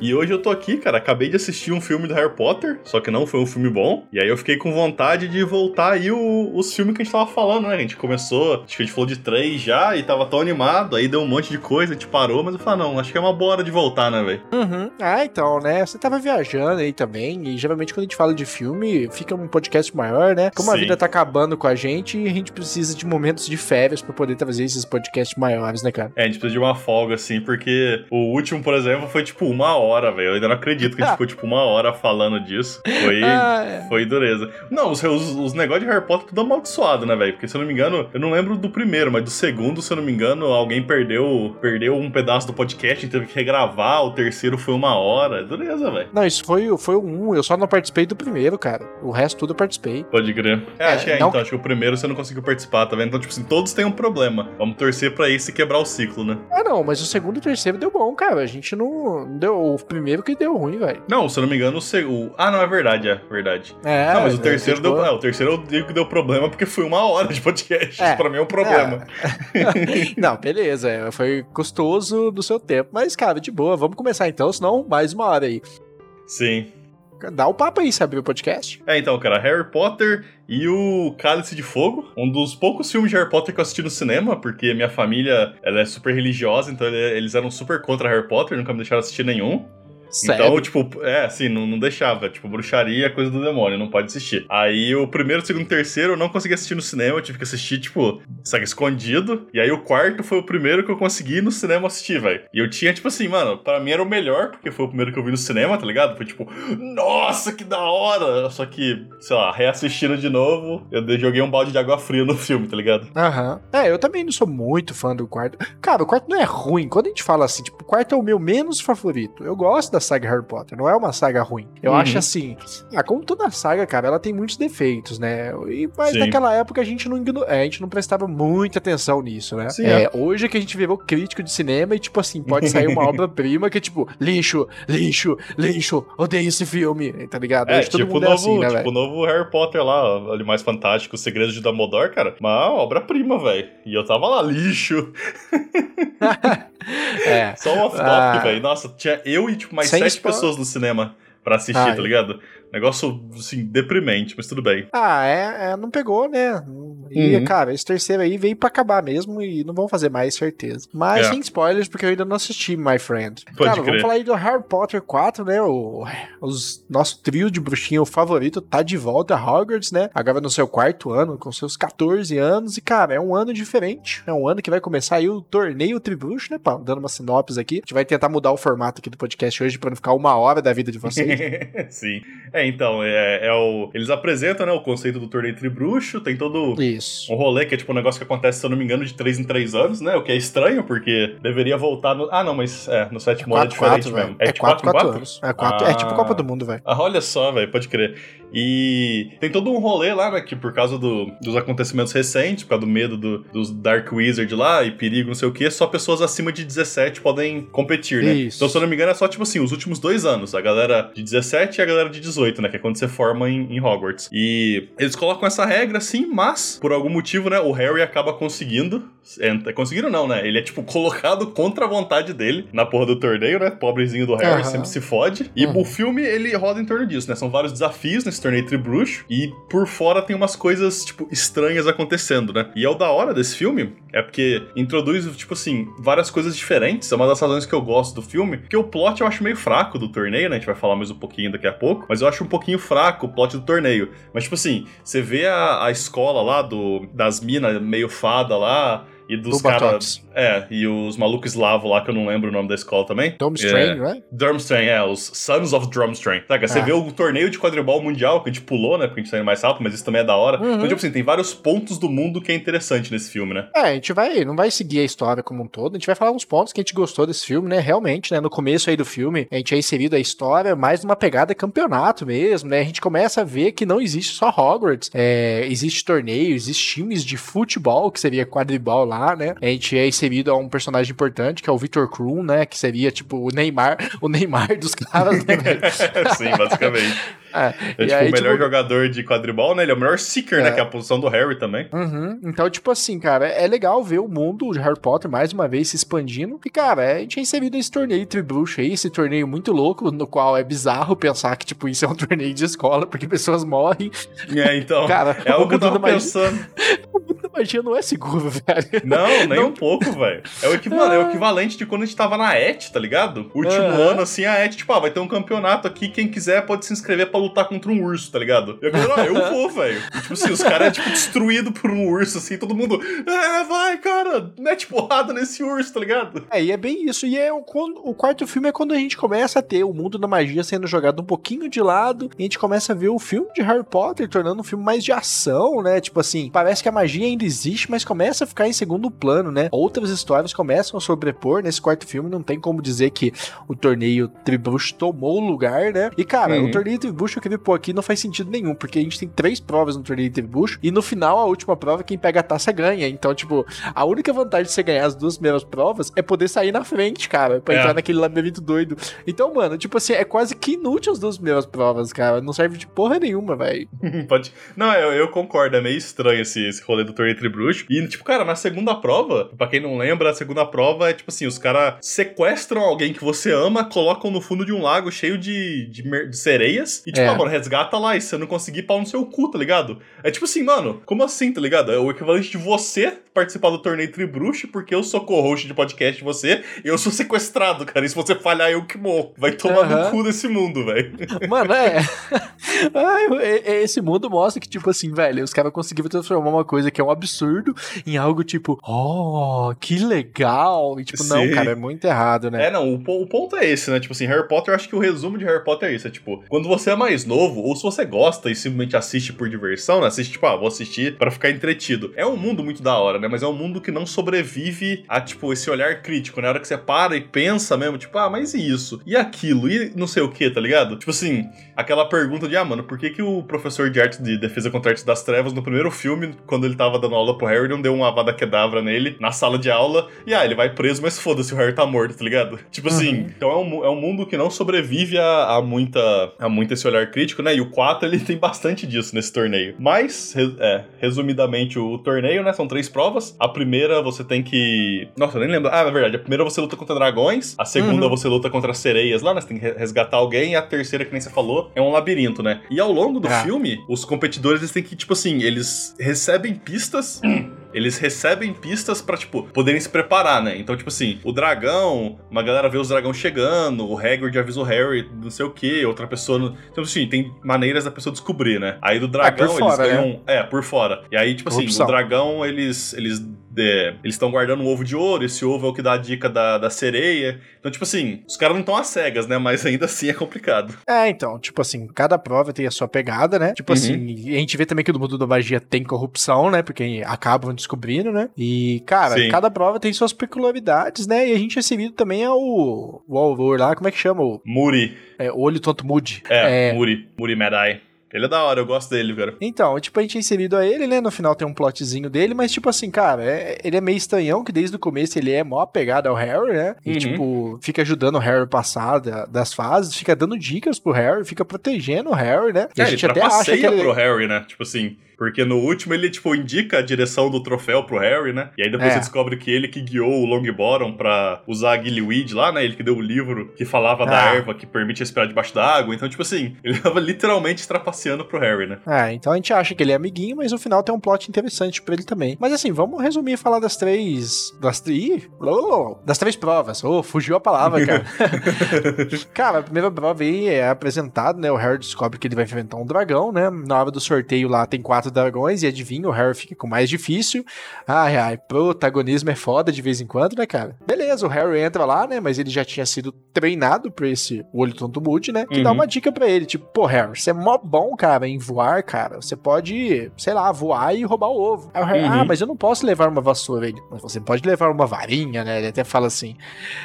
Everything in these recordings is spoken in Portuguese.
E hoje eu tô aqui, cara. Acabei de assistir um filme do Harry Potter, só que não foi um filme bom. E aí eu fiquei com vontade de voltar aí o, os filmes que a gente tava falando, né? A gente começou, acho que a gente falou de três já e tava tão animado, aí deu um monte de coisa, a gente parou, mas eu falei, não, acho que é uma boa hora de voltar, né, velho? Uhum. Ah, então, né? Você tava viajando aí também, e geralmente quando a gente fala de filme, fica um podcast maior, né? Como Sim. a vida tá acabando com a gente, a gente precisa de momentos de férias pra poder trazer esses podcasts maiores, né, cara? É, a gente precisa de uma folga, assim, porque o último, por exemplo, foi tipo uma hora, velho. Eu ainda não acredito que a gente ficou tipo uma hora falando disso. Foi. Ah, é. Foi dureza. Não, os, os, os negócios de Harry Potter tudo amaldiçoado, né, velho? Porque se eu não me engano, eu não lembro do primeiro, mas do segundo, se eu não me engano, alguém perdeu perdeu um pedaço do podcast e teve que regravar. O terceiro foi uma hora. É dureza, velho. Não, isso foi, foi o um, eu só não participei do primeiro, cara. O resto tudo eu participei. Pode crer. É, É, acho que é, não- então. Acho que o primeiro você não conseguiu participar, tá vendo? Então, tipo assim, todos têm um problema. Vamos torcer pra esse quebrar o ciclo, né? Ah, não, mas o segundo e o terceiro deu bom, cara. A gente não. não Deu, o primeiro que deu ruim, velho. Não, se eu não me engano, o segundo. Ah, não, é verdade, é verdade. É, não, mas o é, terceiro deu. É, o terceiro eu digo que deu problema porque foi uma hora de podcast. É. Isso pra mim é um problema. não, beleza. é, Foi custoso do seu tempo. Mas, cara, de boa. Vamos começar então, senão mais uma hora aí. Sim. Dá o papo aí, sabe, o podcast? É, então, cara, Harry Potter e o Cálice de Fogo, um dos poucos filmes de Harry Potter que eu assisti no cinema, porque minha família ela é super religiosa, então ele- eles eram super contra Harry Potter, nunca me deixaram assistir nenhum. Então, tipo, é, assim, não, não deixava. Tipo, bruxaria é coisa do demônio, não pode assistir. Aí o primeiro, segundo e terceiro eu não consegui assistir no cinema, eu tive que assistir, tipo, sabe, escondido. E aí o quarto foi o primeiro que eu consegui no cinema assistir, velho. E eu tinha, tipo assim, mano, pra mim era o melhor, porque foi o primeiro que eu vi no cinema, tá ligado? Foi tipo, nossa, que da hora! Só que, sei lá, reassistindo de novo, eu joguei um balde de água fria no filme, tá ligado? Aham. É, eu também não sou muito fã do quarto. Cara, o quarto não é ruim. Quando a gente fala assim, tipo, o quarto é o meu menos favorito. Eu gosto da saga Harry Potter, não é uma saga ruim. Eu Uhum. acho assim, ah, como toda saga, cara, ela tem muitos defeitos, né? E, mas Sim. naquela época a gente não igno- é, a gente não prestava muita atenção nisso, né? Sim, é, Hoje é que a gente virou crítico de cinema e, tipo assim, pode sair uma obra-prima que é tipo, lixo, lixo, lixo, odeio esse filme, tá ligado? É, Hoje tipo o mundo é novo, assim, né, tipo o novo Harry Potter lá, ó, Animais Fantásticos, Segredos de Dumbledore, cara. Uma obra-prima, velho. E eu tava lá, lixo. É. Só um off-topic, Ah. velho. Nossa, tinha eu e, tipo, mais sete spoiler. pessoas no cinema pra assistir, Ai. tá ligado? Negócio, assim, deprimente, mas tudo bem. Ah, é, é, não pegou, né? E, Uhum. cara, esse terceiro aí veio pra acabar mesmo e não vão fazer mais, certeza. Mas É. sem spoilers, porque eu ainda não assisti, my friend. Pode cara, crer. vamos falar aí do Harry Potter 4, né? O os, nosso trio de bruxinho favorito tá de volta a Hogwarts, né? Agora no seu quarto ano, com seus 14 anos. E, cara, é um ano diferente. É um ano que vai começar aí o torneio Tribruxo, né? Pá, dando uma sinopse aqui. A gente vai tentar mudar o formato aqui do podcast hoje pra não ficar uma hora da vida de vocês. Sim. É, então, é, é o. Eles apresentam, né, o conceito do torneio tribruxo, tem todo Isso. um rolê que é tipo um negócio que acontece, se eu não me engano, de 3 em 3 anos, né? O que é estranho, porque deveria voltar no. Ah, não, mas é, no sétimo ano é 4, 4, diferente velho. mesmo. É de 4, 4 em 4 anos. É, 4, é tipo Ah. Copa do Mundo, velho. Ah, olha só, velho, pode crer. E tem todo um rolê lá, né, que por causa do- dos acontecimentos recentes, por causa do medo do- dos Dark Wizard lá e perigo, não sei o que, só pessoas acima de 17 podem competir, né? Isso. Então, se eu não me engano, é só, tipo assim, os últimos dois anos. A galera de 17 e a galera de 18, né, que é quando você forma em, em Hogwarts. E eles colocam essa regra, sim, mas, por algum motivo, né, o Harry acaba conseguindo... É, conseguindo não, né? Ele é, tipo, colocado contra a vontade dele na porra do torneio, né? Pobrezinho do Harry, Aham. sempre se fode. E Uhum. o filme, ele roda em torno disso, né? São vários desafios nesse torneio tribruxo. E por fora tem umas coisas, tipo, estranhas acontecendo, né? E é o da hora desse filme, é porque introduz, tipo assim, várias coisas diferentes. É uma das razões que eu gosto do filme. Porque o plot eu acho meio fraco do torneio, né? A gente vai falar mais um pouquinho daqui a pouco. Mas eu acho um pouquinho fraco o plot do torneio. Mas, tipo assim, você vê a, a escola lá do, das minas meio fada lá. E dos Do caras. É, e os malucos eslavos lá, que eu não lembro o nome da escola também. Dome É. Strange, né? Durmstrang, é, os Sons of Drumstrang. Saca? Você Ah. vê o torneio de quadribol mundial, que a gente pulou, né? Porque a gente tá indo mais rápido, mas isso também é da hora. Uhum. Então, tipo assim, tem vários pontos do mundo que é interessante nesse filme, né? É, a gente vai, não vai seguir a história como um todo, a gente vai falar uns pontos que a gente gostou desse filme, né? Realmente, né? No começo aí do filme, a gente é inserido a história mais numa pegada campeonato mesmo, né? A gente começa a ver que não existe só Hogwarts, é, existe torneio, existe times de futebol, que seria quadribol lá, lá, né? A gente é inserido a um personagem importante, que é o Victor Krum, né? Que seria, tipo, o Neymar, o Neymar dos caras, né? Sim, basicamente. É, é tipo aí, o melhor tipo... jogador de quadribol, né? Ele é o melhor seeker, né? é. né? Que é a posição do Harry também. Uhum. Então, tipo assim, cara, é legal ver o mundo de Harry Potter mais uma vez se expandindo. E, cara, a gente é inserido nesse torneio Tribruxo aí, esse torneio muito louco, no qual é bizarro pensar que, tipo, isso é um torneio de escola, porque pessoas morrem. É, então. cara, é algo que eu tava pensando. Magia não é seguro, velho. Não, nem não... um pouco, velho. É o, equivalente, é o equivalente de quando a gente tava na ET, tá ligado? Último uhum. ano, assim, a ET, tipo, ah, vai ter um campeonato aqui, quem quiser pode se inscrever pra lutar contra um urso, tá ligado? E eu ah, eu vou, velho. Tipo assim, os caras é, tipo, destruído por um urso, assim, todo mundo, é, vai, cara, mete porrada nesse urso, tá ligado? É, e é bem isso. E é o, o quarto filme é quando a gente começa a ter o mundo da magia sendo jogado um pouquinho de lado, e a gente começa a ver o filme de Harry Potter tornando um filme mais de ação, né? Tipo assim, parece que a magia ainda existe, mas começa a ficar em segundo plano, né? Outras histórias começam a sobrepor nesse quarto filme, não tem como dizer que o torneio Tribush tomou o lugar, né? E cara, uhum. o torneio Tribush eu queria pôr aqui não faz sentido nenhum, porque a gente tem três provas no torneio Tribush e no final a última prova quem pega a taça ganha. Então, tipo, a única vantagem de você ganhar as duas primeiras provas é poder sair na frente, cara, pra é. entrar naquele labirinto doido. Então, mano, tipo assim, é quase que inútil as duas primeiras provas, cara. Não serve de porra nenhuma, velho. Pode. Não, eu, eu concordo, é meio estranho esse, esse rolê do torneio Tribruxo. E, tipo, cara, na segunda prova, pra quem não lembra, a segunda prova é tipo assim: os caras sequestram alguém que você ama, colocam no fundo de um lago cheio de, de, de sereias e, tipo, é. ah, mano, resgata lá e se você não conseguir, pau no seu cu, tá ligado? É tipo assim, mano, como assim, tá ligado? É o equivalente de você participar do torneio Tribruxo porque eu sou co-host de podcast de você e eu sou sequestrado, cara. E se você falhar, eu que morro. Vai tomar uhum. no cu desse mundo, velho. Mano, é. Ai, esse mundo mostra que, tipo assim, velho, os caras conseguiram transformar uma coisa que é um absurdo em algo tipo, oh, que legal. E tipo, Sim. não, cara, é muito errado, né? É, não, o, o, ponto é esse, né? Tipo assim, Harry Potter, eu acho que o resumo de Harry Potter é isso. É tipo, quando você é mais novo, ou se você gosta e simplesmente assiste por diversão, né? Assiste, tipo, ah, vou assistir para ficar entretido. É um mundo muito da hora, né? Mas é um mundo que não sobrevive a, tipo, esse olhar crítico, né? Na hora que você para e pensa mesmo, tipo, ah, mas e isso? E aquilo? E não sei o que, tá ligado? Tipo assim, aquela pergunta de, ah, mano, por que, que o professor de arte de defesa contra artes das trevas, no primeiro filme, quando ele tava dando aula pro Harry, não deu uma avada quedavra nele na sala de aula, e ah, ele vai preso, mas foda-se, o Harry tá morto, tá ligado? Tipo assim, uhum. então é um, é um mundo que não sobrevive a, a, muita, a muito esse olhar crítico, né? E o 4, ele tem bastante disso nesse torneio. Mas, é, resumidamente, o, o torneio, né, são três provas. A primeira você tem que. Nossa, eu nem lembro. Ah, na verdade, a primeira você luta contra dragões, a segunda uhum. você luta contra sereias lá, né? Você tem que resgatar alguém, e a terceira, que nem você falou, é um labirinto, né? E ao longo do ah. filme, os competidores eles têm que, tipo assim, eles recebem pistas. Eles recebem pistas para tipo, poderem se preparar, né? Então, tipo assim, o dragão, uma galera vê os dragões chegando, o Hagrid avisa o Harry, não sei o que, outra pessoa. Não... Então, assim, tem maneiras da pessoa descobrir, né? Aí do ah, dragão, é, fora, eles ganham. Né? É, por fora. E aí, tipo assim, Opção. o dragão, eles. eles é, eles estão guardando um ovo de ouro, esse ovo é o que dá a dica da, da sereia. Então, tipo assim, os caras não estão às cegas, né? Mas ainda assim é complicado. É, então, tipo assim, cada prova tem a sua pegada, né? Tipo uhum. assim, a gente vê também que no mundo da magia tem corrupção, né? Porque acabam descobrindo, né? E, cara, Sim. cada prova tem suas peculiaridades, né? E a gente é seguido também ao o Auror lá, como é que chama? O... Muri. É, Olho Tonto Mude. É, é, Muri. Muri Medai. Ele é da hora, eu gosto dele, cara. Então, tipo, a gente é inserido a ele, né? No final tem um plotzinho dele, mas, tipo assim, cara, é, ele é meio estranhão, que desde o começo ele é mó apegado ao Harry, né? E, uhum. tipo, fica ajudando o Harry a passar da, das fases, fica dando dicas pro Harry, fica protegendo o Harry, né? E é, a gente até acha que ele... pro Harry, né? Tipo assim, porque no último ele, tipo, indica a direção do troféu pro Harry, né? E aí depois é. você descobre que ele que guiou o Longbottom pra usar a Gillyweed lá, né? Ele que deu o livro que falava ah. da erva que permite respirar debaixo da água. Então, tipo assim, ele tava literalmente trapaceando pro Harry, né? É, então a gente acha que ele é amiguinho, mas no final tem um plot interessante pra ele também. Mas assim, vamos resumir e falar das três. Das, ih, das três provas. Oh, fugiu a palavra, cara. cara, a primeira prova aí é apresentado, né? O Harry descobre que ele vai enfrentar um dragão, né? Na hora do sorteio lá tem quatro quatro dragões e adivinha, o Harry fica com mais difícil. Ai, ai, protagonismo é foda de vez em quando, né, cara? Beleza, o Harry entra lá, né? Mas ele já tinha sido treinado por esse olho tonto Moody, né? Que uhum. dá uma dica para ele, tipo, pô, Harry, você é mó bom, cara, em voar, cara. Você pode, sei lá, voar e roubar o ovo. Aí o Harry, uhum. ah, mas eu não posso levar uma vassoura. Ele, mas você pode levar uma varinha, né? Ele até fala assim.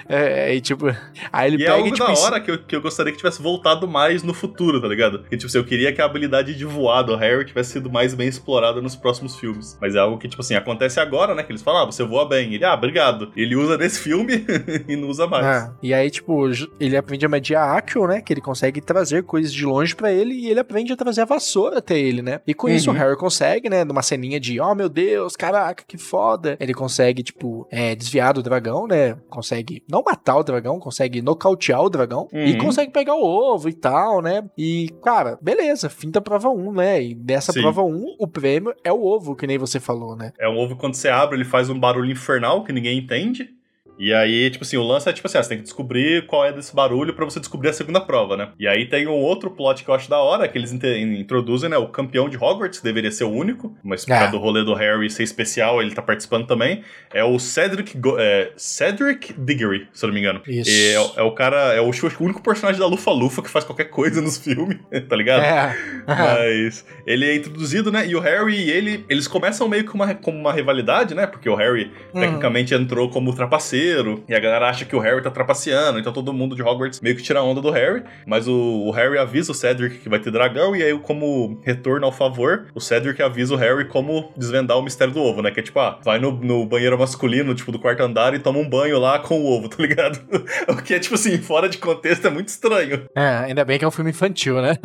É, e tipo, aí ele e é pega é algo e tipo. da hora que eu, que eu gostaria que tivesse voltado mais no futuro, tá ligado? Que tipo, se eu queria que a habilidade de voar do Harry tivesse sido mais mais bem explorada nos próximos filmes. Mas é algo que, tipo assim, acontece agora, né? Que eles falam, ah, você voa bem. Ele, ah, obrigado. Ele usa nesse filme e não usa mais. Ah, e aí, tipo, ele aprende a medir a Action, né? Que ele consegue trazer coisas de longe para ele e ele aprende a trazer a vassoura até ele, né? E com uhum. isso o Harry consegue, né? Numa ceninha de, oh meu Deus, caraca, que foda. Ele consegue, tipo, é, desviar do dragão, né? Consegue não matar o dragão, consegue nocautear o dragão uhum. e consegue pegar o ovo e tal, né? E, cara, beleza, fim da prova 1, né? E nessa Sim. prova 1, o prêmio é o ovo, que nem você falou, né? É um ovo quando você abre, ele faz um barulho infernal que ninguém entende. E aí, tipo assim, o lance é tipo assim, ah, você tem que descobrir qual é desse barulho para você descobrir a segunda prova, né? E aí tem um outro plot que eu acho da hora, que eles introduzem, né? O campeão de Hogwarts, deveria ser o único, mas por causa do rolê do Harry ser especial, ele tá participando também. É o Cedric, Go é, Cedric Diggory, se eu não me engano. Isso. É, é o cara, é o, o, único personagem da Lufa Lufa que faz qualquer coisa nos filmes, tá ligado? É. mas ele é introduzido, né? E o Harry e ele, eles começam meio que uma, como uma rivalidade, né? Porque o Harry, uhum. tecnicamente, entrou como trapaceiro e a galera acha que o Harry tá trapaceando, então todo mundo de Hogwarts meio que tira a onda do Harry, mas o, o, Harry avisa o Cedric que vai ter dragão, e aí, como retorno ao favor, o Cedric avisa o Harry como desvendar o mistério do ovo, né? Que é tipo, ah, vai no, no banheiro masculino, tipo, do quarto andar e toma um banho lá com o ovo, tá ligado? o que é, tipo assim, fora de contexto é muito estranho. É, ainda bem que é um filme infantil, né?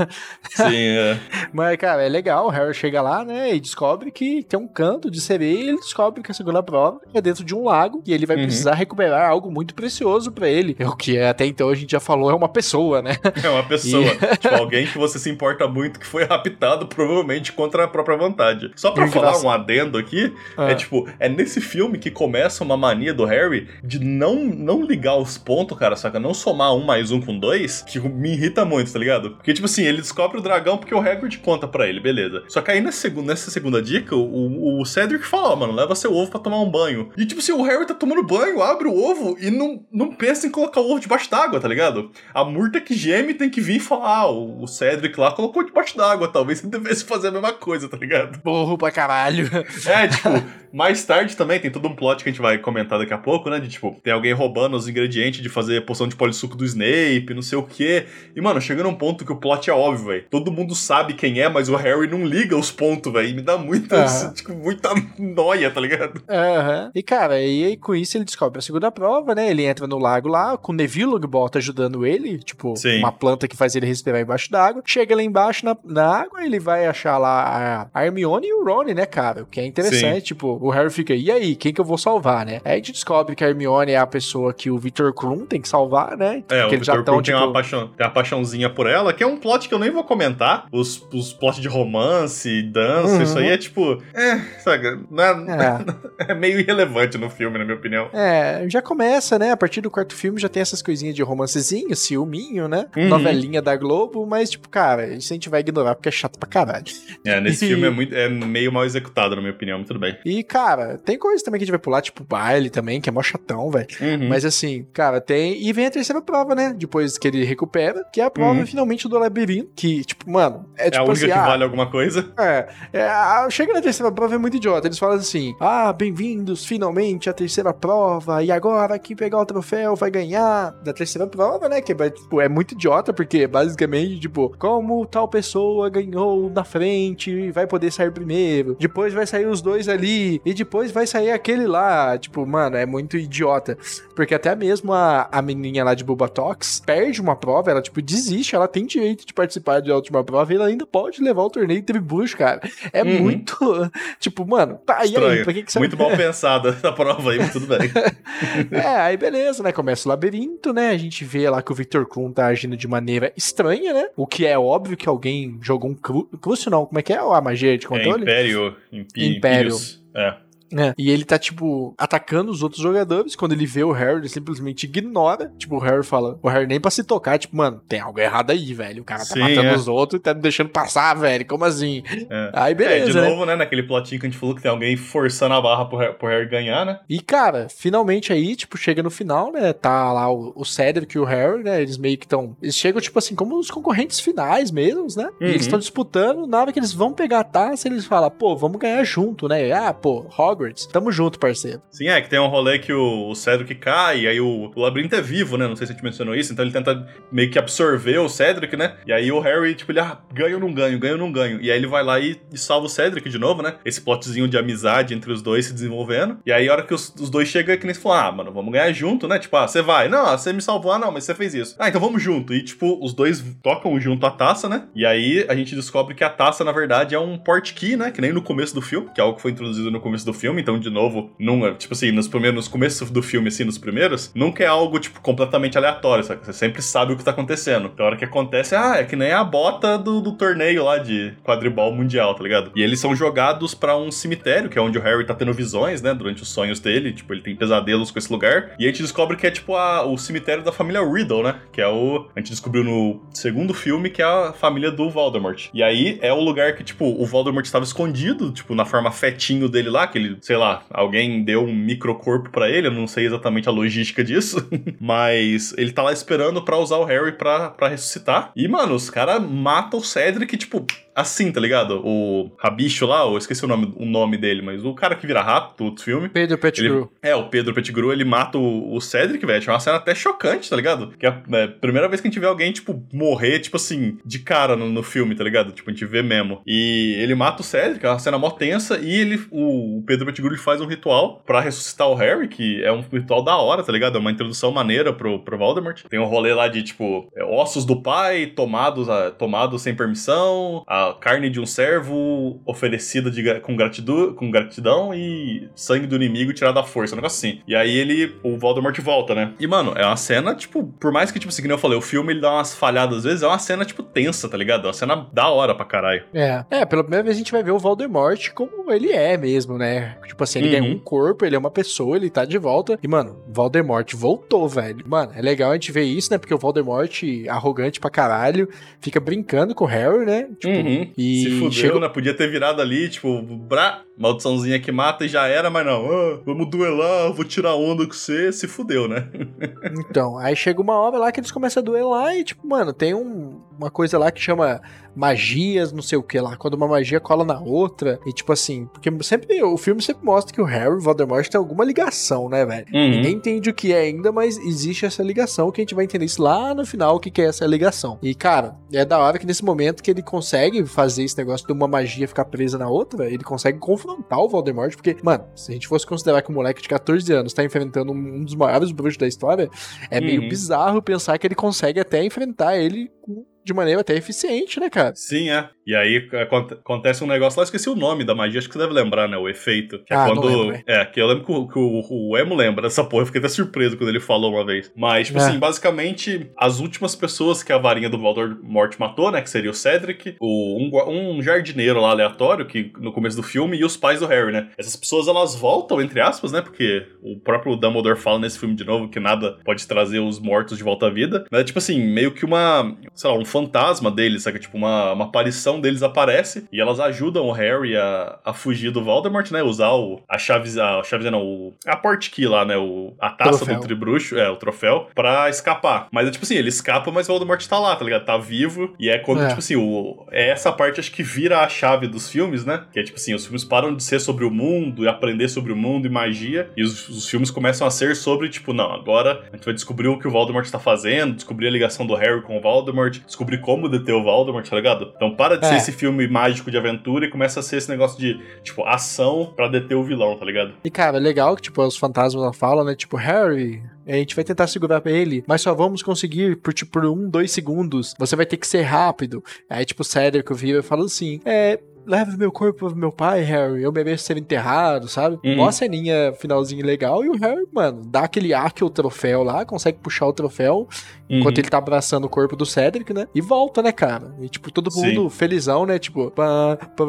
Sim, é. mas, cara, é legal, o Harry chega lá, né, e descobre que tem um canto de sereia e ele descobre que a segunda prova é dentro de um lago e ele vai uhum. precisar recuperar algo muito precioso para ele. É o que até então a gente já falou, é uma pessoa, né? É uma pessoa. E... tipo, alguém que você se importa muito, que foi raptado, provavelmente contra a própria vontade. Só pra falar um adendo aqui, é. é tipo, é nesse filme que começa uma mania do Harry de não, não ligar os pontos, cara, saca? Não somar um mais um com dois, que me irrita muito, tá ligado? Porque, tipo assim, ele descobre o dragão porque o Hagrid conta pra ele, beleza. Só que aí nessa segunda, nessa segunda dica, o, o Cedric fala, ó, mano, leva seu ovo pra tomar um banho. E, tipo assim, o Harry tá tomando banho, abre o ovo e não, não pensa em colocar o ovo debaixo d'água, tá ligado? A murta que geme tem que vir e falar: ah, o Cedric lá colocou debaixo d'água, talvez ele devesse fazer a mesma coisa, tá ligado? Porro pra caralho. É, tipo, mais tarde também tem todo um plot que a gente vai comentar daqui a pouco, né? De tipo, tem alguém roubando os ingredientes de fazer poção de polissuco do Snape, não sei o quê. E, mano, chega num ponto que o plot é óbvio, velho. Todo mundo sabe quem é, mas o Harry não liga os pontos, velho. Me dá muita, uhum. tipo, muita noia, tá ligado? Aham. Uhum. E, cara, e aí com isso ele descobre a segunda prova, né? Ele entra no lago lá, com o Neville Longbottom ajudando ele, tipo, Sim. uma planta que faz ele respirar embaixo d'água. Chega lá embaixo na, na água, ele vai achar lá a Hermione e o Rony, né, cara? O que é interessante, Sim. tipo, o Harry fica, e aí, quem que eu vou salvar, né? Aí a gente descobre que a Hermione é a pessoa que o Victor Krum tem que salvar, né? É, o Victor Krum tem, tipo... uma paixão, tem uma paixãozinha por ela, que é um plot que eu nem vou comentar. Os, os plots de romance, dança, uhum. isso aí é tipo, é, sabe, é, é. é meio irrelevante no filme, na minha opinião. É, já começa, né? A partir do quarto filme já tem essas coisinhas de romancezinho, ciúminho, né? Uhum. Novelinha da Globo, mas, tipo, cara, isso a gente vai ignorar porque é chato pra caralho. É, nesse e... filme é, muito, é meio mal executado, na minha opinião, mas tudo bem. E, cara, tem coisa também que a gente vai pular, tipo baile também, que é mó chatão, velho. Uhum. Mas assim, cara, tem. E vem a terceira prova, né? Depois que ele recupera, que é a prova uhum. finalmente do labirinto. Que, tipo, mano, é, tipo. É a única assim, que ah, vale alguma coisa. É. é chega na terceira prova é muito idiota. Eles falam assim: ah, bem-vindos finalmente à terceira prova. E agora quem pegar o troféu vai ganhar. Da terceira prova, né? Que é, tipo, é muito idiota, porque basicamente, tipo, como tal pessoa ganhou na frente, vai poder sair primeiro. Depois vai sair os dois ali. E depois vai sair aquele lá. Tipo, mano, é muito idiota. Porque até mesmo a, a menininha lá de Bubatox perde uma prova, ela, tipo, desiste. Ela tem direito de participar da última prova e ela ainda pode levar o torneio Tribush, cara. É uhum. muito. Tipo, mano, tá aí, aí pra que, que você. Muito mal pensada essa prova aí, mas tudo bem. é, aí beleza, né? Começa o labirinto, né? A gente vê lá que o Victor Krum tá agindo de maneira estranha, né? O que é óbvio que alguém jogou um cru... Crucio, não. Como é que é a magia de é controle? É Império. Império. É. É. E ele tá, tipo, atacando os outros jogadores. Quando ele vê o Harry, ele simplesmente ignora. Tipo, o Harry fala, o Harry nem pra se tocar, tipo, mano, tem algo errado aí, velho. O cara tá Sim, matando é. os outros e tá me deixando passar, velho. Como assim? É. Aí beleza. É, de né? novo, né? Naquele plotinho que a gente falou que tem alguém forçando a barra pro Harry, pro Harry ganhar, né? E, cara, finalmente aí, tipo, chega no final, né? Tá lá o, o Cedric e o Harry, né? Eles meio que estão. Eles chegam, tipo assim, como os concorrentes finais mesmo, né? Uhum. E eles estão disputando. Na hora que eles vão pegar a taça, eles falam, pô, vamos ganhar junto, né? Ah, pô, Hogwarts Hogwarts, tamo junto, parceiro. Sim, é que tem um rolê que o, o Cedric cai, e aí o, o labirinto é vivo, né? Não sei se a gente mencionou isso, então ele tenta meio que absorver o Cedric, né? E aí o Harry, tipo, ele, ah, ou não ganho, ganho ou não ganho. E aí ele vai lá e, e, salva o Cedric de novo, né? Esse plotzinho de amizade entre os dois se desenvolvendo. E aí a hora que os, os dois chegam, é que nem se falam, ah, mano, vamos ganhar junto, né? Tipo, ah, você vai. Não, você me salvou, ah, não, mas você fez isso. Ah, então vamos junto. E, tipo, os dois tocam junto a taça, né? E aí a gente descobre que a taça, na verdade, é um portkey, né? Que nem no começo do filme, que é algo que foi introduzido no começo do filme. Então, de novo, não, tipo assim, nos primeiros, nos começos do filme, assim, nos primeiros, nunca é algo, tipo, completamente aleatório, sabe? Você sempre sabe o que tá acontecendo. Então, a hora que acontece, ah, é que nem a bota do, do torneio lá de quadribol mundial, tá ligado? E eles são jogados para um cemitério, que é onde o Harry tá tendo visões, né? Durante os sonhos dele. Tipo, ele tem pesadelos com esse lugar. E a gente descobre que é, tipo, a, o cemitério da família Riddle, né? Que é o. A gente descobriu no segundo filme que é a família do Voldemort. E aí é o lugar que, tipo, o Voldemort estava escondido, tipo, na forma fetinho dele lá, que ele, sei lá, alguém deu um microcorpo para ele, eu não sei exatamente a logística disso, mas ele tá lá esperando para usar o Harry pra, pra ressuscitar. E, mano, os caras matam o Cedric, tipo, assim, tá ligado? O Rabicho lá, eu esqueci o nome, o nome dele, mas o cara que vira rato do filme. Pedro Pettigrew. Ele, é, o Pedro Pettigrew, ele mata o, o Cedric, velho. É uma cena até chocante, tá ligado? Que é a é, primeira vez que a gente vê alguém, tipo, morrer, tipo assim, de cara no, no, filme, tá ligado? Tipo, a gente vê mesmo. E ele mata o Cedric, é uma cena mó tensa, e ele, o, o Pedro Pettigrew, ele faz um ritual para ressuscitar o Harry, que é um ritual da hora, tá ligado? É uma introdução maneira pro, pro Voldemort. Tem um rolê lá de, tipo, é, ossos do pai tomados, a, tomados sem permissão, a carne de um servo oferecido de, com, gratidão, com gratidão e sangue do inimigo tirado à força, um negócio assim. E aí ele, o Voldemort volta, né? E, mano, é uma cena, tipo, por mais que, tipo assim, como eu falei, o filme ele dá umas falhadas às vezes, é uma cena, tipo, tensa, tá ligado? É uma cena da hora pra caralho. É. É, pela primeira vez a gente vai ver o Voldemort como ele é mesmo, né? Tipo assim, ele uhum. um corpo, ele é uma pessoa, ele tá de volta. E, mano, Voldemort voltou, velho. Mano, é legal a gente ver isso, né? Porque o Voldemort, arrogante pra caralho, fica brincando com o Harry, né? Tipo, uhum. E Se fudeu, chegou... né? Podia ter virado ali, tipo, brá, maldiçãozinha que mata e já era, mas não. Ah, vamos duelar, vou tirar onda com você, se fudeu, né? então, aí chega uma hora lá que eles começam a duelar e, tipo, mano, tem um, uma coisa lá que chama magias, não sei o que lá, quando uma magia cola na outra, e tipo assim, porque sempre o filme sempre mostra que o Harry e o Voldemort tem alguma ligação, né, velho? Uhum. Ninguém entende o que é ainda, mas existe essa ligação que a gente vai entender isso lá no final, o que, que é essa ligação. E, cara, é da hora que nesse momento que ele consegue fazer esse negócio de uma magia ficar presa na outra, ele consegue confrontar o Voldemort, porque, mano, se a gente fosse considerar que um moleque de 14 anos tá enfrentando um dos maiores bruxos da história, é meio uhum. bizarro pensar que ele consegue até enfrentar ele com de maneira até eficiente, né, cara? Sim, é. E aí acontece um negócio lá, esqueci o nome da magia, acho que você deve lembrar, né? O efeito. Que é ah, quando. Lembro, é. é, que eu lembro que, o, que o, o, Emo lembra dessa porra, eu fiquei até surpreso quando ele falou uma vez. Mas, tipo é. assim, basicamente, as últimas pessoas que a varinha do Voldemort matou, né? Que seria o Cedric, o, um, um jardineiro lá aleatório, que no começo do filme, e os pais do Harry, né? Essas pessoas elas voltam, entre aspas, né? Porque o próprio Dumbledore fala nesse filme de novo que nada pode trazer os mortos de volta à vida. Mas, tipo assim, meio que uma. sei lá, um fantasma deles, sabe? Tipo, uma, uma aparição deles aparece e elas ajudam o Harry a, a fugir do Voldemort, né? Usar o, a chave, a chave não, o, a portkey lá, né? O, a taça troféu. do tribruxo, é, o troféu, pra escapar. Mas é tipo assim, ele escapa, mas o Voldemort tá lá, tá ligado? Tá vivo. E é quando, é. tipo assim, o, é essa parte acho que vira a chave dos filmes, né? Que é tipo assim, os filmes param de ser sobre o mundo e aprender sobre o mundo e magia. E os, os filmes começam a ser sobre, tipo, não, agora a gente vai descobrir o que o Voldemort tá fazendo, descobrir a ligação do Harry com o Voldemort, descobrir como deter o Voldemort, tá ligado? Então para de é. ser esse filme mágico de aventura e começa a ser esse negócio de, tipo, ação para deter o vilão, tá ligado? E cara, é legal que, tipo, os fantasmas falam, né? Tipo, Harry, a gente vai tentar segurar ele, mas só vamos conseguir por tipo por um, dois segundos. Você vai ter que ser rápido. Aí, tipo, o Cedric vira e fala assim: É, leva meu corpo pro meu pai, Harry, eu mereço ser enterrado, sabe? Uhum. Mó ceninha finalzinho legal. E o Harry, mano, dá aquele arque o troféu lá, consegue puxar o troféu uhum. enquanto ele tá abraçando o corpo do Cedric, né? E volta, né, cara? E, tipo, todo mundo Sim. felizão, né? Tipo, pá, pá,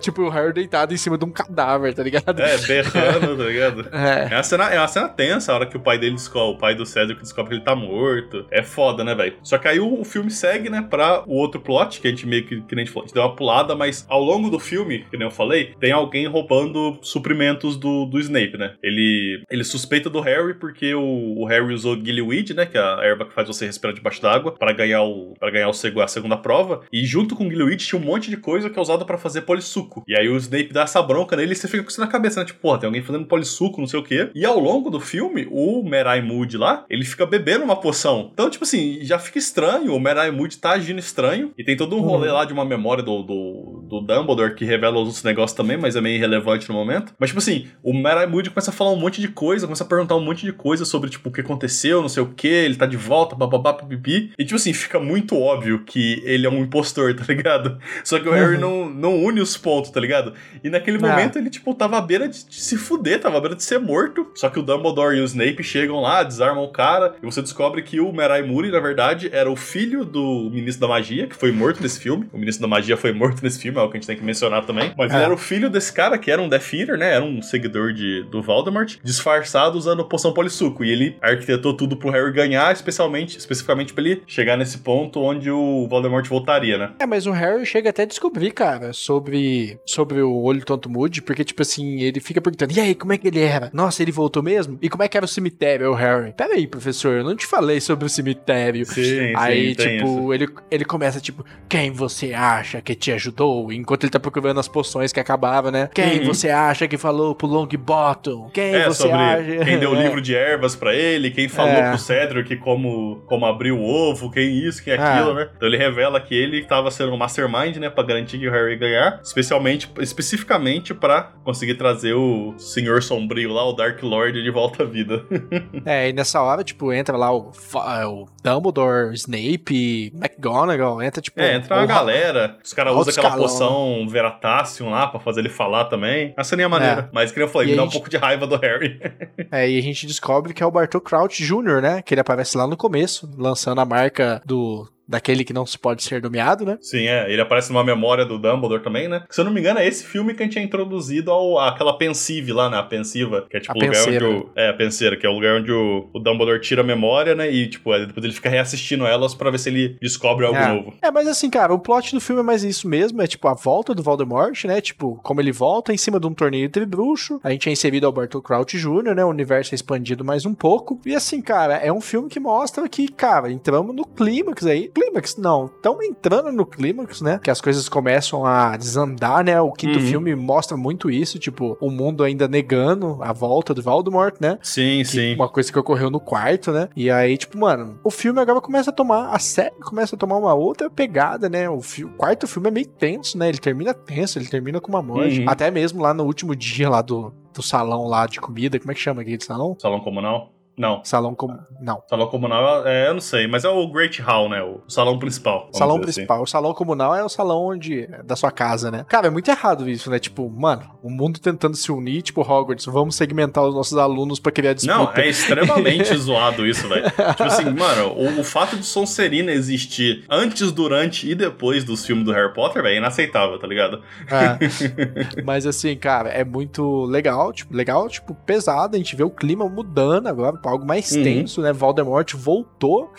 tipo, o Harry deitado em cima de um cadáver, tá ligado? É, berrando, tá ligado? É. É uma, cena, é uma cena tensa a hora que o pai dele descobre, o pai do Cedric descobre que ele tá morto. É foda, né, velho? Só que aí o, o filme segue, né, pra o outro plot que a gente meio que, que nem a gente falou, a gente deu uma pulada, mas ao longo do filme, que nem eu falei, tem alguém roubando suprimentos do, do Snape, né? Ele, ele suspeita do Harry porque o, o Harry usou Gillyweed, né? Que é a erva que faz você respirar debaixo d'água, para ganhar, o, pra ganhar o, a segunda prova. E junto com o Gillyweed tinha um monte de coisa que é usada para fazer polissuco. E aí o Snape dá essa bronca nele e você fica com isso na cabeça, né? Tipo, porra, tem alguém fazendo polissuco, não sei o quê. E ao longo do filme, o Merai Moody lá, ele fica bebendo uma poção. Então, tipo assim, já fica estranho, o Merai Moody tá agindo estranho. E tem todo um rolê uhum. lá de uma memória do, do, do Dumbledore que revela os outros negócios também, mas é meio irrelevante no momento. Mas, tipo assim, o Merai Moody começa a falar um monte de coisa, começa a perguntar um monte de coisa sobre, tipo, o que aconteceu, não sei o que, ele tá de volta, bababá, pipipi. E, tipo assim, fica muito óbvio que ele é um impostor, tá ligado? Só que o uhum. Harry não, não une os pontos, tá ligado? E naquele ah. momento ele, tipo, tava à beira de, de, se fuder, tava à beira de ser morto. Só que o Dumbledore e o Snape chegam lá, desarmam o cara, e você descobre que o Merai Moody, na verdade, era o filho do Ministro da Magia, que foi morto nesse filme. O Ministro da Magia foi morto nesse filme, é algo que a gente tem que mencionar também. Mas é. ele era o filho desse cara, que era um Death Eater, né? Era um seguidor de, do Voldemort, disfarçado usando poção polissuco. E ele arquitetou tudo pro Harry ganhar, especialmente, especificamente pra ele chegar nesse ponto onde o Voldemort voltaria, né? É, mas o Harry chega até a descobrir, cara, sobre, sobre o olho tonto Moody, porque, tipo assim, ele fica perguntando, e aí, como é que ele era? Nossa, ele voltou mesmo? E como é que era o cemitério, o Harry? Pera aí, professor, eu não te falei sobre o cemitério. Sim, aí, sim, tipo, ele, ele começa, tipo, quem você acha que te ajudou? Enquanto ele tá procurando as poções que acabavam, né? Quem uhum. você acha que falou pro Longbottom? Quem é, você acha? Quem deu o é. livro de ervas para ele, quem falou é. pro Cedric como, como abrir o ovo, quem isso, quem aquilo, é. né? Então ele revela que ele tava sendo um mastermind, né, pra garantir que o Harry ganhar, especialmente, especificamente para conseguir trazer o Senhor Sombrio lá, o Dark Lord, de volta à vida. é, e nessa hora, tipo, entra lá o, o Dumbledore, Snape, McGonagall, entra, tipo... É, entra uma galera, os caras usam aquela poção Veratasium lá pra fazer ele falar também. Essa nem é maneira. É. Mas, que eu falei, e me dá gente... um pouco de raiva do Harry. é, e a gente descobre que é o Bartol Crouch Jr., né? Que ele aparece lá no começo, lançando a marca do daquele que não se pode ser nomeado, né? Sim, é. Ele aparece numa memória do Dumbledore também, né? Se eu não me engano, é esse filme que a gente é introduzido ao, àquela pensive lá, né? A pensiva, que é tipo o lugar penseira. onde o. É, a penseira, que é o lugar onde o, o Dumbledore tira a memória, né? E, tipo, depois ele fica reassistindo elas para ver se ele descobre algo é. novo. É, mas assim, cara, o plot do filme é mais isso mesmo. É tipo a volta do Voldemort, né? Tipo, como ele volta em cima de um torneio entre bruxo. A gente é inserido ao Bartol Crouch Jr., né? O universo é expandido mais um pouco. E assim, cara, é um filme que mostra que, cara, entramos no clímax aí. Clímax, não estão entrando no clímax, né? Que as coisas começam a desandar, né? O quinto uhum. filme mostra muito isso, tipo, o mundo ainda negando a volta do Voldemort, né? Sim, que, sim. Uma coisa que ocorreu no quarto, né? E aí, tipo, mano, o filme agora começa a tomar, a série começa a tomar uma outra pegada, né? O, fi o quarto filme é meio tenso, né? Ele termina tenso, ele termina com uma morte. Uhum. Até mesmo lá no último dia lá do, do salão lá de comida, como é que chama aquele salão? Salão comunal? Não. Salão como. Não. Salão comunal, é, eu não sei, mas é o Great Hall, né? O salão principal. Salão assim. principal. Assim. O salão comunal é o salão onde. da sua casa, né? Cara, é muito errado isso, né? Tipo, mano, o mundo tentando se unir, tipo, Hogwarts, vamos segmentar os nossos alunos pra criar disputa. Não, é extremamente zoado isso, velho. Tipo assim, mano, o, o, fato de Sonserina existir antes, durante e depois dos filmes do Harry Potter, velho, é inaceitável, tá ligado? É. mas assim, cara, é muito legal, tipo, legal, tipo, pesado, a gente vê o clima mudando agora algo mais uhum. tenso, né? Voldemort voltou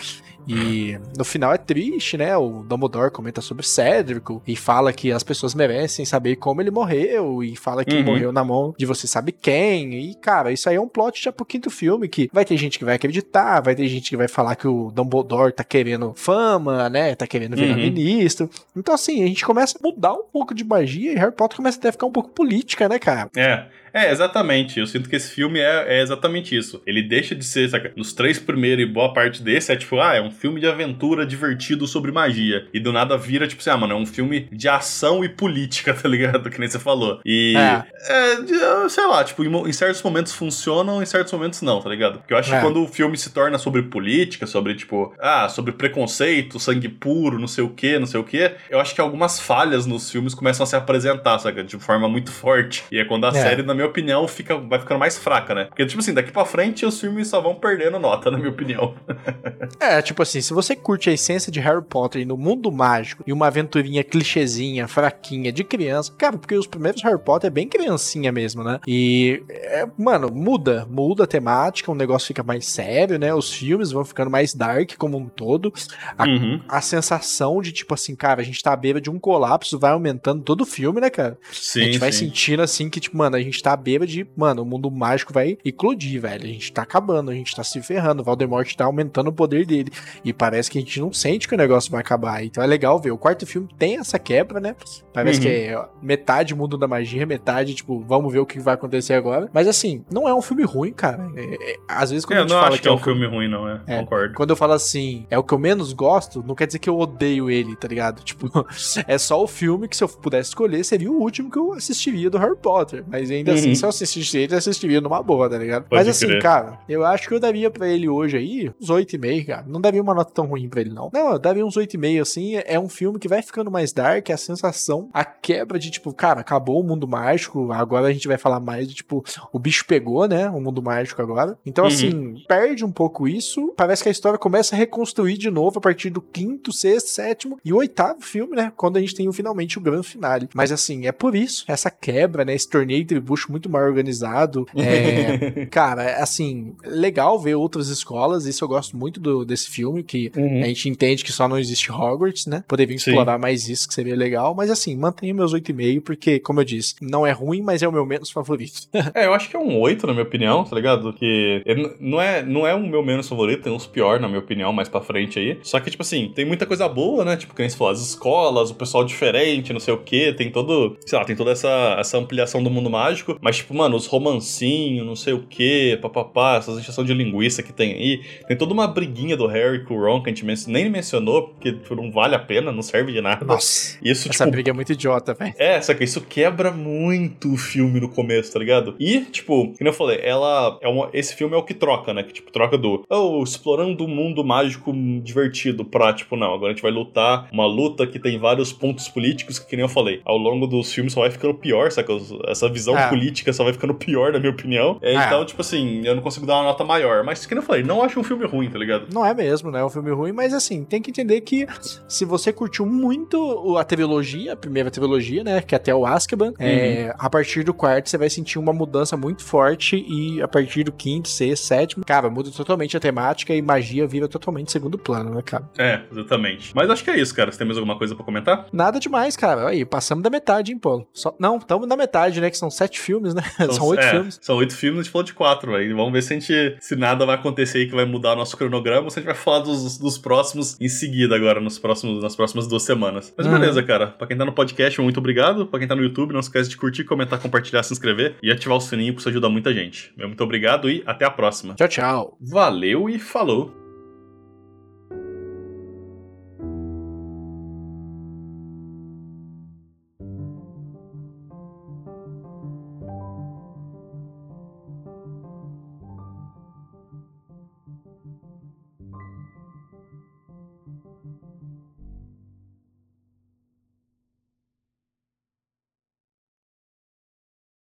e no final é triste, né? O Dumbledore comenta sobre Cedric e fala que as pessoas merecem saber como ele morreu e fala que uhum. morreu na mão de você sabe quem. E, cara, isso aí é um plot já pro quinto filme que vai ter gente que vai acreditar, vai ter gente que vai falar que o Dumbledore tá querendo fama, né? Tá querendo virar uhum. ministro. Então, assim, a gente começa a mudar um pouco de magia e Harry Potter começa até a ficar um pouco política, né, cara? É. É, exatamente. Eu sinto que esse filme é, é exatamente isso. Ele deixa de ser, saca? Nos três primeiros e boa parte desse é tipo, ah, é um filme de aventura divertido sobre magia. E do nada vira, tipo assim, ah, mano, é um filme de ação e política, tá ligado? Que nem você falou. E. É. é sei lá, tipo, em, em, certos momentos funcionam, em certos momentos não, tá ligado? Porque eu acho é. que quando o filme se torna sobre política, sobre, tipo, ah, sobre preconceito, sangue puro, não sei o que, não sei o que, eu acho que algumas falhas nos filmes começam a se apresentar, saca? De forma muito forte. E é quando a é. série, na minha opinião, fica, vai ficando mais fraca, né? Porque, tipo assim, daqui pra frente os filmes só vão perdendo nota, na minha opinião. é, tipo assim, se você curte a essência de Harry Potter no mundo mágico e uma aventurinha clichêzinha, fraquinha, de criança, cara, porque os primeiros Harry Potter é bem criancinha mesmo, né? E, é, mano, muda, muda a temática, o negócio fica mais sério, né? Os filmes vão ficando mais dark como um todo. A, uhum. a sensação de, tipo assim, cara, a gente tá à beira de um colapso, vai aumentando todo o filme, né, cara? Sim, a gente vai sentindo assim que, tipo, mano, a gente tá à beira de, mano, o mundo mágico vai eclodir, velho. A gente tá acabando, a gente tá se ferrando, o Voldemort tá aumentando o poder dele. E parece que a gente não sente que o negócio vai acabar. Então é legal ver. O quarto filme tem essa quebra, né? Parece uhum. que é metade mundo da magia, metade, tipo, vamos ver o que vai acontecer agora. Mas assim, não é um filme ruim, cara. É, é, às vezes quando é, a gente não fala acho que é um filme ruim, não, é. é. Concordo. Quando eu falo assim, é o que eu menos gosto, não quer dizer que eu odeio ele, tá ligado? Tipo, é só o filme que se eu pudesse escolher, seria o último que eu assistiria do Harry Potter. Mas ainda assim, uhum. assim, se eu assistisse ele, eu assistiria numa boa, tá ligado? Pode Mas assim, cara, eu acho que eu daria pra ele hoje aí uns 8,5, cara. Não daria uma nota tão ruim pra ele, não. Não, eu daria uns 8,5, assim. É um filme que vai ficando mais dark, a sensação, a quebra de, tipo, cara, acabou o mundo mágico, agora a gente vai falar mais de, tipo, o bicho pegou, né? O mundo mágico agora. Então, uhum. assim, perde um pouco isso. Parece que a história começa a reconstruir de novo a partir do quinto, sexto, sétimo e oitavo filme, né? Quando a gente tem finalmente o grande finale. Mas, assim, é por isso, essa quebra, né? Esse torneio tribucho muito mal organizado. É, cara, assim, legal ver outras escolas. Isso eu gosto muito do, desse filme, que uhum. a gente entende que só não existe Hogwarts, né? Poderia explorar Sim. mais isso, que seria legal. Mas, assim, mantenha meus 8,5, porque, como eu disse, não é ruim, mas é o meu menos favorito. é, eu acho que é um 8, na minha opinião, tá ligado? Que não é, não é o meu menos favorito, tem uns pior, na minha opinião, mais pra frente aí. Só que, tipo assim, tem muita coisa boa, né? Tipo, que nem você falou, as escolas, o pessoal diferente, não sei o que, tem todo, sei lá, tem toda essa, essa ampliação do mundo mágico. Mas, tipo, mano, os romancinhos, não sei o que, papapá, essas injeção de linguiça que tem aí. Tem toda uma briguinha do Harry com o Ron que a gente nem mencionou, porque não vale a pena, não serve de nada. Nossa. Isso, essa tipo, briga é muito idiota, velho. É, só que isso quebra muito o filme no começo, tá ligado? E, tipo, como eu falei, ela é uma, esse filme é o que troca, né? Que, tipo, troca do, oh, explorando um mundo mágico divertido pra, tipo, não, agora a gente vai lutar uma luta que tem vários pontos políticos que, que nem eu falei, ao longo dos filmes só vai ficando pior, saca? Essa visão é. política só vai ficando pior, na minha opinião. É, é. Então, tipo assim, eu não consigo dar uma nota maior. Mas, que nem eu falei, não acho um filme ruim, tá ligado? Não é mesmo, né? É um filme ruim, mas assim, tem que entender que se você curtiu muito a trilogia, a primeira trilogia, né? Que é até o Azkaban, é, uhum. é, a partir do quarto você vai sentir uma mudança muito forte e a partir do quinto, sexto, sétimo, cara, muda totalmente a temática e magia vira totalmente segundo plano, né, cara? É, exatamente. Mas acho que é isso, cara. Você tem mais alguma coisa pra comentar? Nada demais, cara. Aí, passamos da metade, hein, Paulo? Só... Não, estamos na metade, né? Que são sete filmes, né? São, são oito é, filmes. São oito filmes, a gente falou de quatro, aí. Vamos ver se a gente. Se nada vai acontecer aí que vai mudar o nosso cronograma, ou se a gente vai falar dos, dos próximos em seguida agora, nos próximos, nas próximas duas semanas. Mas beleza, cara. Pra quem tá no podcast, muito obrigado. Pra quem tá no YouTube, não esquece de curtir, comentar, compartilhar, se inscrever e ativar o sininho, porque isso ajuda muita gente. Muito obrigado e até a próxima. Tchau, tchau. Valeu e falou!